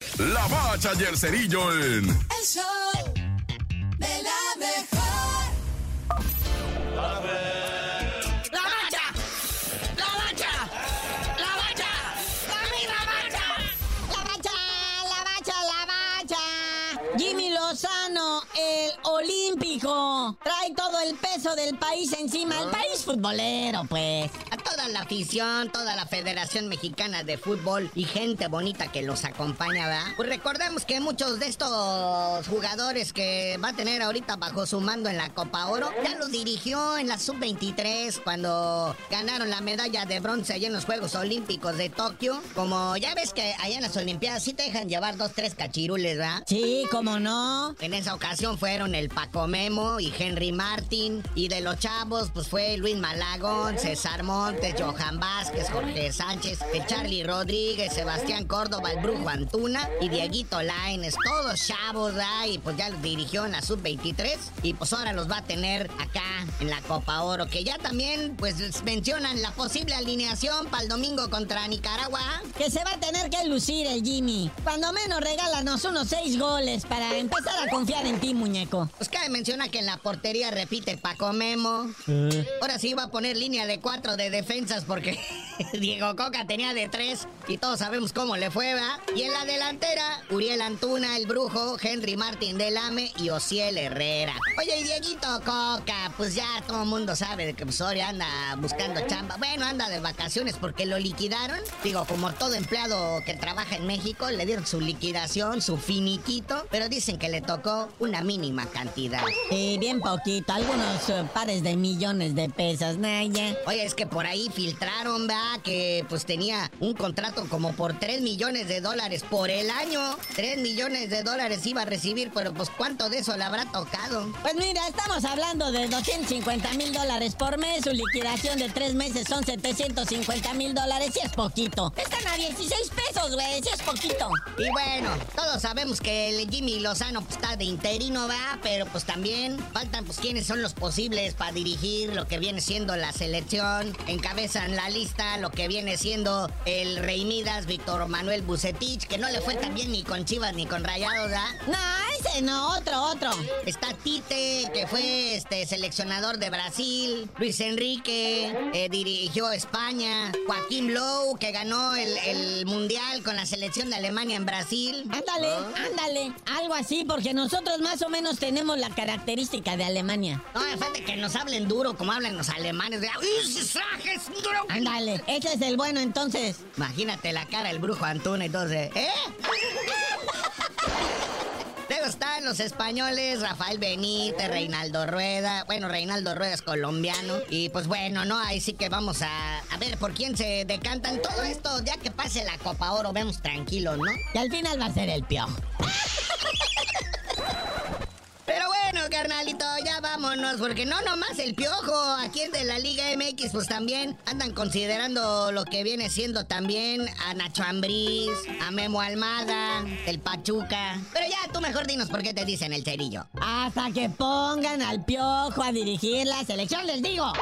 La Bacha y el Cerillo en... El show de la mejor. ¡La bacha! ¡La bacha! ¡La bacha! ¡La misma bacha! La bacha, la bacha, la bacha. Jimmy Lozano, el olímpico, trae todo el peso del país encima. El país futbolero, pues. A toda la afición, toda la Federación Mexicana de Fútbol y gente bonita que los acompaña, ¿verdad? Pues recordemos que muchos de estos jugadores que va a tener ahorita bajo su mando en la Copa Oro, ya los dirigió en la Sub-23 cuando ganaron la medalla de bronce allá en los Juegos Olímpicos de Tokio. Como ya ves que allá en las Olimpiadas sí te dejan llevar dos, tres cachirules, ¿verdad? Sí, cómo no. En esa ocasión fueron el Paco Memo y Henry Martin. Y de los chavos, pues fue Luis Malagón, César Montes, Johan Vázquez, Jorge Sánchez, Charlie Rodríguez, Sebastián Córdoba, el Brujo Antuna y Dieguito Laines. Todos chavos, ¿verdad? Y pues ya los dirigió en la Sub-23. Y pues ahora los va a tener acá en la Copa Oro. Que ya también, pues mencionan la posible alineación para el domingo contra Nicaragua. Que se va a tener que lucir el Jimmy. Cuando menos regálanos unos seis goles para empezar a confiar en ti, muñeco. Pues cabe menciona que en la portería repite Paco Memo. Ahora sí va a poner línea de cuatro de defensas porque Diego Coca tenía de tres y todos sabemos cómo le fue, ¿va? Y en la delantera, Uriel Antuna, el Brujo, Henry Martín Delame y Ociel Herrera. Oye, y Dieguito Coca, pues ya todo el mundo sabe de que Soria anda buscando chamba. Bueno, anda de vacaciones porque lo liquidaron. Digo, como todo empleado que trabaja en México, le dieron su liquidación, su finiquito, pero dicen que le tocó una mínima cantidad. Sí, bien poquito, algunos eh, pares de millones de pesos, Naya. Oye, es que por ahí filtraron, ¿verdad? Que pues tenía un contrato como por 3 millones de dólares por el año. 3 millones de dólares iba a recibir, pero pues ¿cuánto de eso le habrá tocado? Pues mira, estamos hablando de 250 mil dólares por mes. Su liquidación de tres meses son 750 mil dólares. Y es poquito. Están a 16 pesos, güey. Sí es poquito. Y bueno, todos sabemos que el Jimmy Lozano pues, está de interino, va, pero pues faltan pues quiénes son los posibles para dirigir lo que viene siendo la selección. Encabezan la lista lo que viene siendo el Rey Midas, Víctor Manuel Bucetich, que no le fue tan bien ni con Chivas ni con Rayados, ¿verdad? No, ese no, otro, otro. Está Tite, que fue este seleccionador de Brasil. Luis Enrique, eh, dirigió España. Joaquín Lowe, que ganó el, el Mundial con la selección de Alemania en Brasil. Ándale, ándale. Algo así, porque nosotros más o menos tenemos la característica de Alemania. No, falta que nos hablen duro como hablan los alemanes. De. Ándale, ese es el bueno entonces. Imagínate la cara del brujo Antuna entonces. ¿Eh? Están los españoles, Rafael Benítez, Reinaldo Rueda. Bueno, Reinaldo Rueda es colombiano. Y pues bueno, ¿no? Ahí sí que vamos a, a ver por quién se decantan. Todo esto, ya que pase la Copa Oro, vemos tranquilos, ¿no? Y al final va a ser el piojo. Carnalito, ya vámonos, porque no nomás el piojo, aquí en de la Liga MX, pues también andan considerando lo que viene siendo también a Nacho Ambriz, a Memo Almada, el Pachuca. Pero ya, tú mejor dinos por qué te dicen el cerillo. Hasta que pongan al piojo a dirigir la selección, les digo.